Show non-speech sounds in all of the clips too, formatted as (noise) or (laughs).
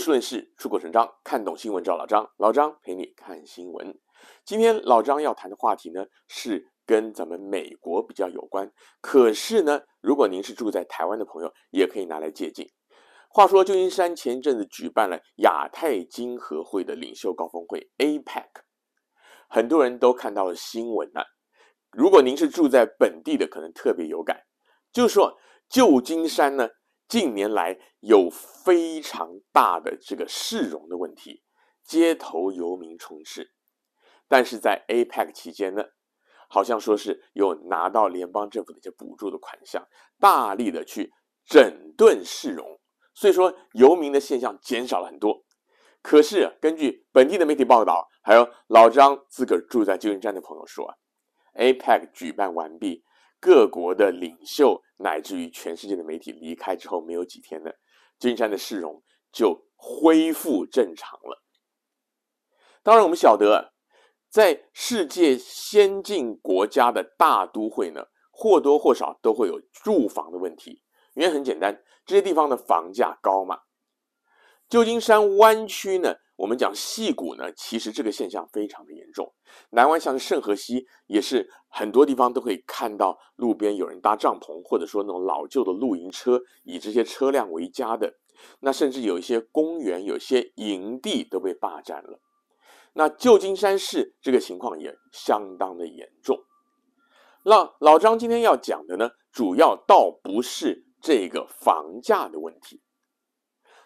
事论事，出口成章，看懂新闻找老张。老张陪你看新闻。今天老张要谈的话题呢，是跟咱们美国比较有关。可是呢，如果您是住在台湾的朋友，也可以拿来借鉴。话说，旧金山前阵子举办了亚太经合会的领袖高峰会 （APEC），很多人都看到了新闻呢。如果您是住在本地的，可能特别有感，就说旧金山呢。近年来有非常大的这个市容的问题，街头游民充斥。但是在 APEC 期间呢，好像说是有拿到联邦政府的一些补助的款项，大力的去整顿市容，所以说游民的现象减少了很多。可是根据本地的媒体报道，还有老张自个儿住在旧金山的朋友说，APEC 举办完毕。各国的领袖乃至于全世界的媒体离开之后，没有几天呢，旧金山的市容就恢复正常了。当然，我们晓得，在世界先进国家的大都会呢，或多或少都会有住房的问题。原因很简单，这些地方的房价高嘛。旧金山湾区呢，我们讲细谷呢，其实这个现象非常的严重。南湾像是圣河西，也是很多地方都可以看到路边有人搭帐篷，或者说那种老旧的露营车，以这些车辆为家的。那甚至有一些公园、有些营地都被霸占了。那旧金山市这个情况也相当的严重。那老张今天要讲的呢，主要倒不是这个房价的问题。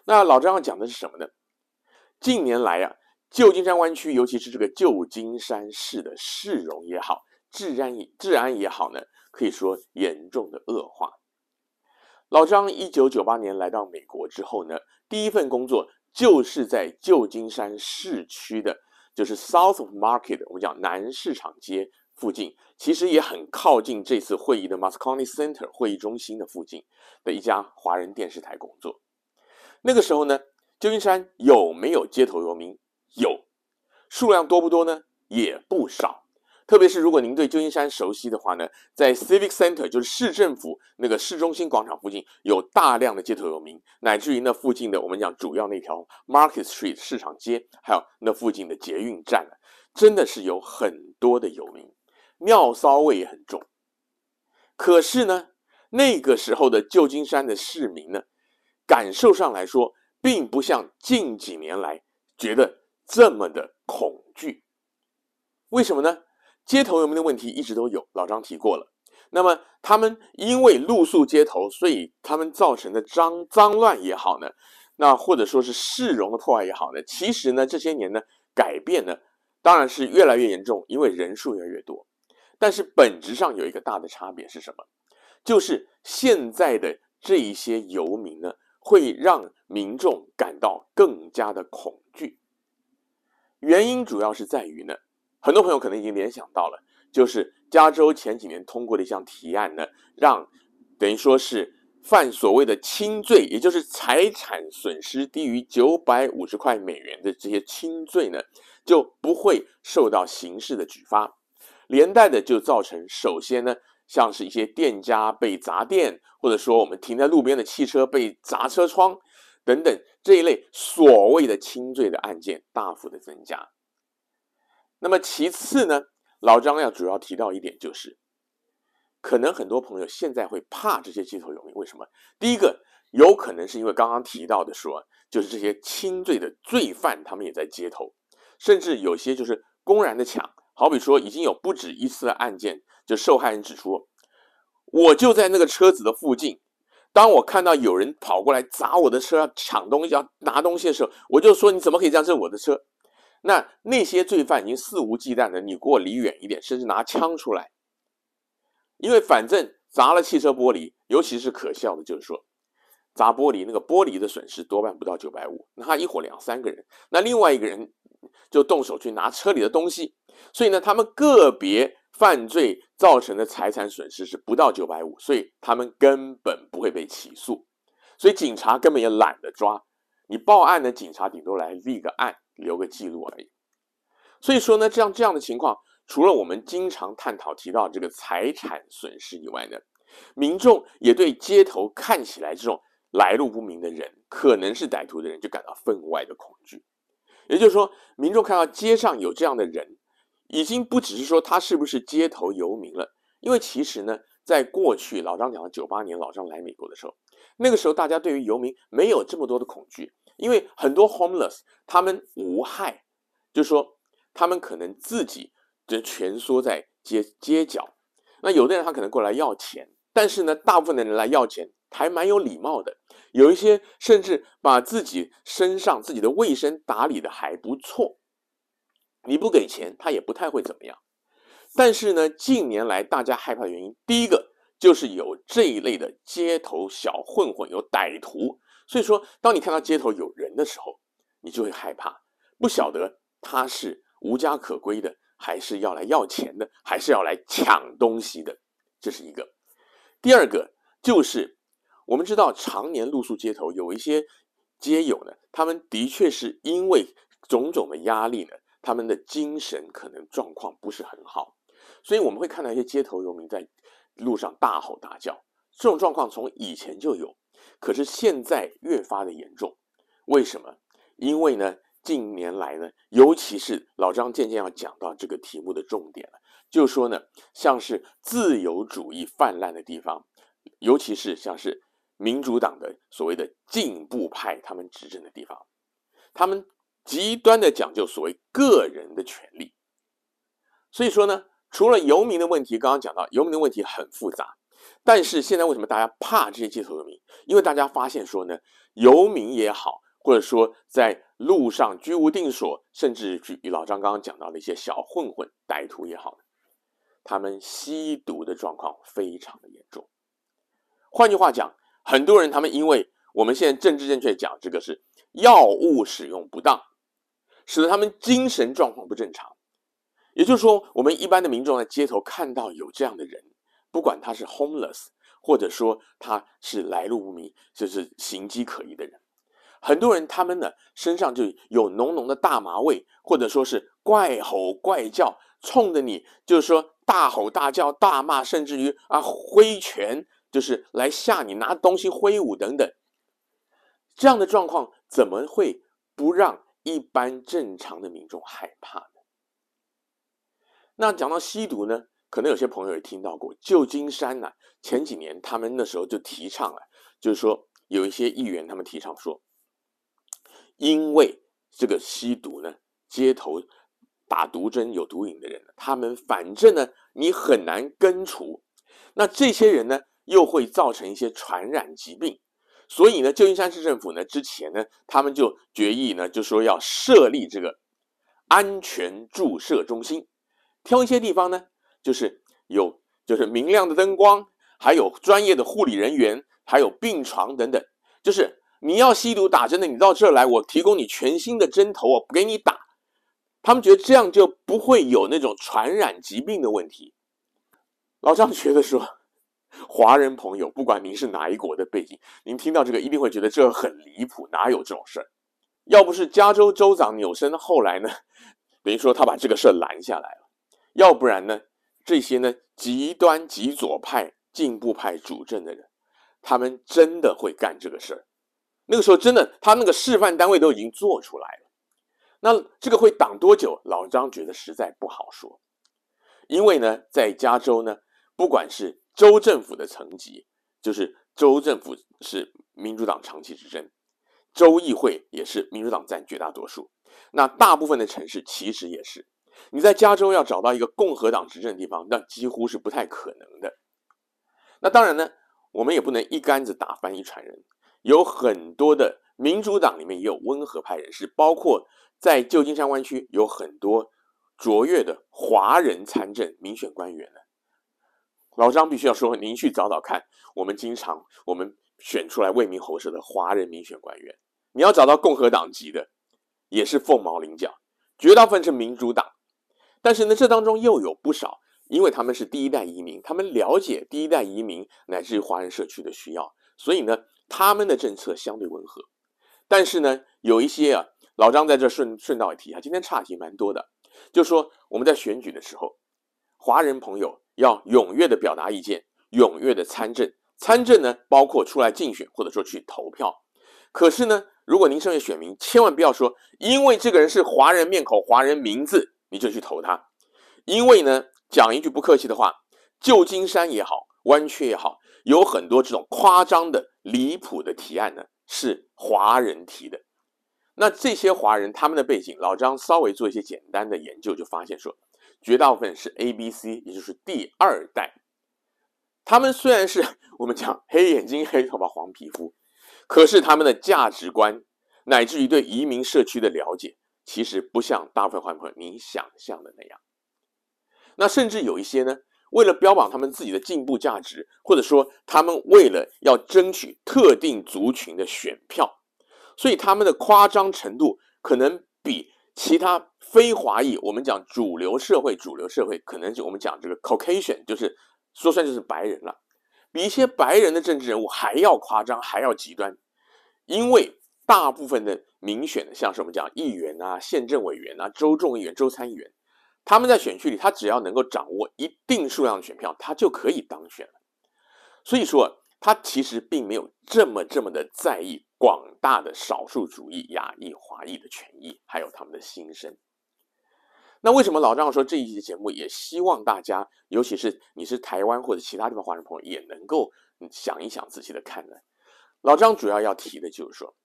那老张要讲的是什么呢？近年来啊，旧金山湾区，尤其是这个旧金山市的市容也好，治安治安也好呢，可以说严重的恶化。老张一九九八年来到美国之后呢，第一份工作就是在旧金山市区的，就是 South of Market，我们讲南市场街附近，其实也很靠近这次会议的 Moscone Center 会议中心的附近的一家华人电视台工作。那个时候呢，旧金山有没有街头游民？有，数量多不多呢？也不少。特别是如果您对旧金山熟悉的话呢，在 Civic Center 就是市政府那个市中心广场附近，有大量的街头游民，乃至于那附近的我们讲主要那条 Market Street 市场街，还有那附近的捷运站，真的是有很多的游民，尿骚味也很重。可是呢，那个时候的旧金山的市民呢，感受上来说，并不像近几年来觉得这么的恐惧。为什么呢？街头游民的问题一直都有，老张提过了。那么他们因为露宿街头，所以他们造成的脏脏乱也好呢，那或者说是市容的破坏也好呢，其实呢这些年呢改变呢当然是越来越严重，因为人数越来越多。但是本质上有一个大的差别是什么？就是现在的这一些游民呢。会让民众感到更加的恐惧。原因主要是在于呢，很多朋友可能已经联想到了，就是加州前几年通过的一项提案呢，让等于说是犯所谓的轻罪，也就是财产损失低于九百五十块美元的这些轻罪呢，就不会受到刑事的举发，连带的就造成首先呢。像是一些店家被砸店，或者说我们停在路边的汽车被砸车窗等等这一类所谓的轻罪的案件大幅的增加。那么其次呢，老张要主要提到一点就是，可能很多朋友现在会怕这些街头游民，为什么？第一个有可能是因为刚刚提到的说，就是这些轻罪的罪犯他们也在街头，甚至有些就是公然的抢。好比说，已经有不止一次的案件，就受害人指出，我就在那个车子的附近，当我看到有人跑过来砸我的车，抢东西，要拿东西的时候，我就说：你怎么可以这样？这是我的车。那那些罪犯已经肆无忌惮的，你给我离远一点，甚至拿枪出来，因为反正砸了汽车玻璃，尤其是可笑的，就是说砸玻璃那个玻璃的损失多半不到九百五，那他一伙两三个人，那另外一个人。就动手去拿车里的东西，所以呢，他们个别犯罪造成的财产损失是不到九百五，所以他们根本不会被起诉，所以警察根本也懒得抓。你报案的警察顶多来立个案，留个记录而已。所以说呢，这样这样的情况，除了我们经常探讨提到这个财产损失以外呢，民众也对街头看起来这种来路不明的人，可能是歹徒的人，就感到分外的恐惧。也就是说，民众看到街上有这样的人，已经不只是说他是不是街头游民了，因为其实呢，在过去老张讲的九八年老张来美国的时候，那个时候大家对于游民没有这么多的恐惧，因为很多 homeless 他们无害，就是说他们可能自己就蜷缩在街街角，那有的人他可能过来要钱，但是呢，大部分的人来要钱还蛮有礼貌的。有一些甚至把自己身上自己的卫生打理得还不错，你不给钱，他也不太会怎么样。但是呢，近年来大家害怕的原因，第一个就是有这一类的街头小混混，有歹徒。所以说，当你看到街头有人的时候，你就会害怕，不晓得他是无家可归的，还是要来要钱的，还是要来抢东西的。这是一个。第二个就是。我们知道，常年露宿街头，有一些街友呢，他们的确是因为种种的压力呢，他们的精神可能状况不是很好，所以我们会看到一些街头游民在路上大吼大叫。这种状况从以前就有，可是现在越发的严重。为什么？因为呢，近年来呢，尤其是老张渐渐要讲到这个题目的重点了，就是说呢，像是自由主义泛滥的地方，尤其是像是。民主党的所谓的进步派，他们执政的地方，他们极端的讲究所谓个人的权利。所以说呢，除了游民的问题，刚刚讲到游民的问题很复杂，但是现在为什么大家怕这些街头游民？因为大家发现说呢，游民也好，或者说在路上居无定所，甚至与老张刚刚讲到的一些小混混、歹徒也好，他们吸毒的状况非常的严重。换句话讲。很多人，他们因为我们现在政治正确讲这个是药物使用不当，使得他们精神状况不正常。也就是说，我们一般的民众在街头看到有这样的人，不管他是 homeless，或者说他是来路不明，就是形迹可疑的人，很多人他们呢身上就有浓浓的大麻味，或者说是怪吼怪叫，冲着你就是说大吼大叫、大骂，甚至于啊挥拳。就是来吓你，拿东西挥舞等等，这样的状况怎么会不让一般正常的民众害怕呢？那讲到吸毒呢，可能有些朋友也听到过，旧金山呢、前几年他们那时候就提倡了，就是说有一些议员他们提倡说，因为这个吸毒呢，街头打毒针有毒瘾的人，他们反正呢你很难根除，那这些人呢？又会造成一些传染疾病，所以呢，旧金山市政府呢之前呢，他们就决议呢，就说要设立这个安全注射中心，挑一些地方呢，就是有就是明亮的灯光，还有专业的护理人员，还有病床等等，就是你要吸毒打针的，你到这儿来，我提供你全新的针头，我不给你打。他们觉得这样就不会有那种传染疾病的问题。老张觉得说。华人朋友，不管您是哪一国的背景，您听到这个一定会觉得这很离谱，哪有这种事儿？要不是加州州长纽森后来呢，等于说他把这个事儿拦下来了，要不然呢，这些呢极端极左派、进步派主政的人，他们真的会干这个事儿。那个时候真的，他那个示范单位都已经做出来了。那这个会挡多久？老张觉得实在不好说，因为呢，在加州呢，不管是州政府的层级，就是州政府是民主党长期执政，州议会也是民主党占绝大多数。那大部分的城市其实也是，你在加州要找到一个共和党执政的地方，那几乎是不太可能的。那当然呢，我们也不能一竿子打翻一船人，有很多的民主党里面也有温和派人士，包括在旧金山湾区有很多卓越的华人参政民选官员呢。老张必须要说，您去找找看，我们经常我们选出来为民喉舌的华人民选官员，你要找到共和党籍的，也是凤毛麟角，绝大部分是民主党。但是呢，这当中又有不少，因为他们是第一代移民，他们了解第一代移民乃至于华人社区的需要，所以呢，他们的政策相对温和。但是呢，有一些啊，老张在这顺顺道一提啊，今天岔题蛮多的，就说我们在选举的时候，华人朋友。要踊跃的表达意见，踊跃的参政，参政呢，包括出来竞选或者说去投票。可是呢，如果您身为选民，千万不要说，因为这个人是华人面孔、华人名字，你就去投他。因为呢，讲一句不客气的话，旧金山也好，湾区也好，有很多这种夸张的、离谱的提案呢，是华人提的。那这些华人他们的背景，老张稍微做一些简单的研究，就发现说，绝大部分是 A、B、C，也就是第二代。他们虽然是 (laughs) 我们讲黑眼睛、黑头发、黄皮肤。可是他们的价值观，乃至于对移民社区的了解，其实不像大部分华人朋友你想象的那样。那甚至有一些呢，为了标榜他们自己的进步价值，或者说他们为了要争取特定族群的选票，所以他们的夸张程度可能比其他非华裔，我们讲主流社会，主流社会可能就我们讲这个 Caucasian，就是说算就是白人了。比一些白人的政治人物还要夸张，还要极端，因为大部分的民选的，像是我们讲议员啊、县政委员啊、州众议员、州参议员，他们在选区里，他只要能够掌握一定数量的选票，他就可以当选了。所以说，他其实并没有这么这么的在意广大的少数主义、亚裔、华裔的权益，还有他们的心声。那为什么老张说这一期节目也希望大家，尤其是你是台湾或者其他地方华人朋友，也能够想一想，仔细的看呢？老张主要要提的就是说，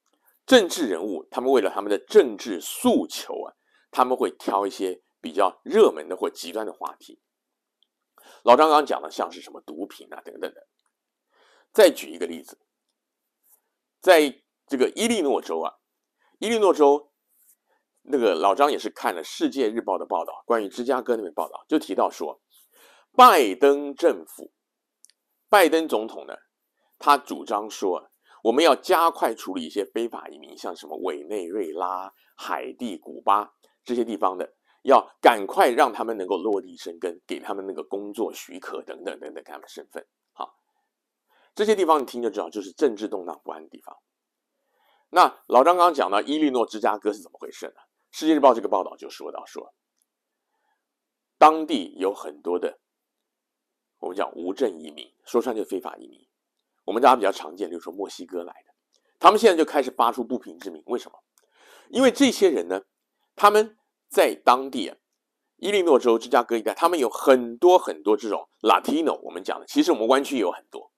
政治人物他们为了他们的政治诉求啊，他们会挑一些比较热门的或极端的话题。老张刚刚讲的像是什么毒品啊等等的。再举一个例子，在这个伊利诺州啊，伊利诺州。那个老张也是看了《世界日报》的报道，关于芝加哥那边报道，就提到说，拜登政府，拜登总统呢，他主张说，我们要加快处理一些非法移民，像什么委内瑞拉、海地、古巴这些地方的，要赶快让他们能够落地生根，给他们那个工作许可等等等等，给他们身份。好，这些地方你听就知道，就是政治动荡不安的地方。那老张刚刚讲到伊利诺、芝加哥是怎么回事呢？《世界日报》这个报道就说到说，当地有很多的我们讲无证移民，说穿就非法移民。我们大家比较常见，比如说墨西哥来的，他们现在就开始发出不平之鸣。为什么？因为这些人呢，他们在当地啊，伊利诺州、芝加哥一带，他们有很多很多这种 Latino，我们讲的，其实我们湾区也有很多。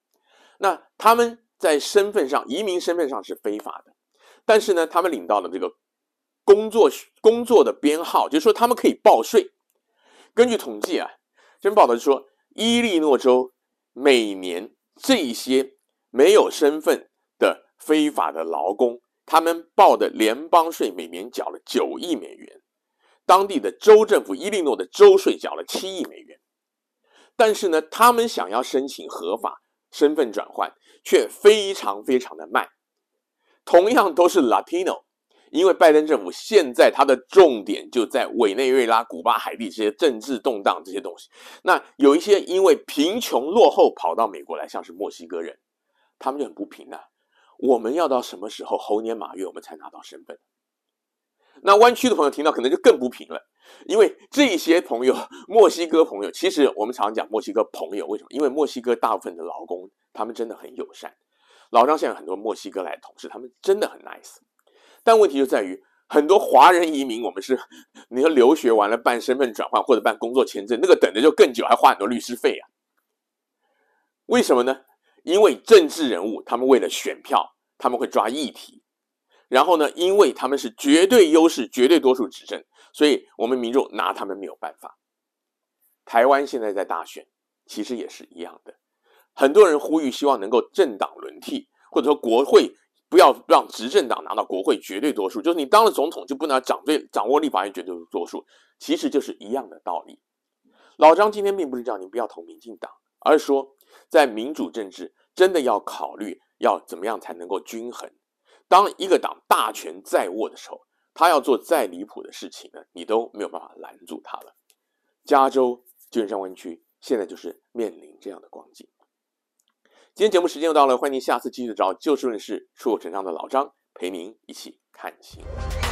那他们在身份上，移民身份上是非法的，但是呢，他们领到了这个。工作工作的编号，就是说他们可以报税。根据统计啊，这报道就说，伊利诺州每年这些没有身份的非法的劳工，他们报的联邦税每年缴了九亿美元，当地的州政府伊利诺的州税缴了七亿美元。但是呢，他们想要申请合法身份转换，却非常非常的慢。同样都是 Latino。因为拜登政府现在他的重点就在委内瑞拉、古巴、海地这些政治动荡这些东西。那有一些因为贫穷落后跑到美国来，像是墨西哥人，他们就很不平啊。我们要到什么时候猴年马月我们才拿到身份？那湾区的朋友听到可能就更不平了，因为这些朋友，墨西哥朋友，其实我们常常讲墨西哥朋友，为什么？因为墨西哥大部分的劳工他们真的很友善。老张现在很多墨西哥来的同事，他们真的很 nice。但问题就在于，很多华人移民，我们是你说留学完了办身份转换或者办工作签证，那个等的就更久，还花很多律师费啊。为什么呢？因为政治人物他们为了选票，他们会抓议题，然后呢，因为他们是绝对优势、绝对多数执政，所以我们民众拿他们没有办法。台湾现在在大选，其实也是一样的，很多人呼吁希望能够政党轮替，或者说国会。不要让执政党拿到国会绝对多数，就是你当了总统就不能掌对掌握立法院绝对多数，其实就是一样的道理。老张今天并不是叫你不要投民进党，而是说在民主政治真的要考虑要怎么样才能够均衡。当一个党大权在握的时候，他要做再离谱的事情呢，你都没有办法拦住他了。加州旧金山湾区现在就是面临这样的光景。今天节目时间又到了，欢迎您下次继续找就事论事、出口成章的老张陪您一起看新闻。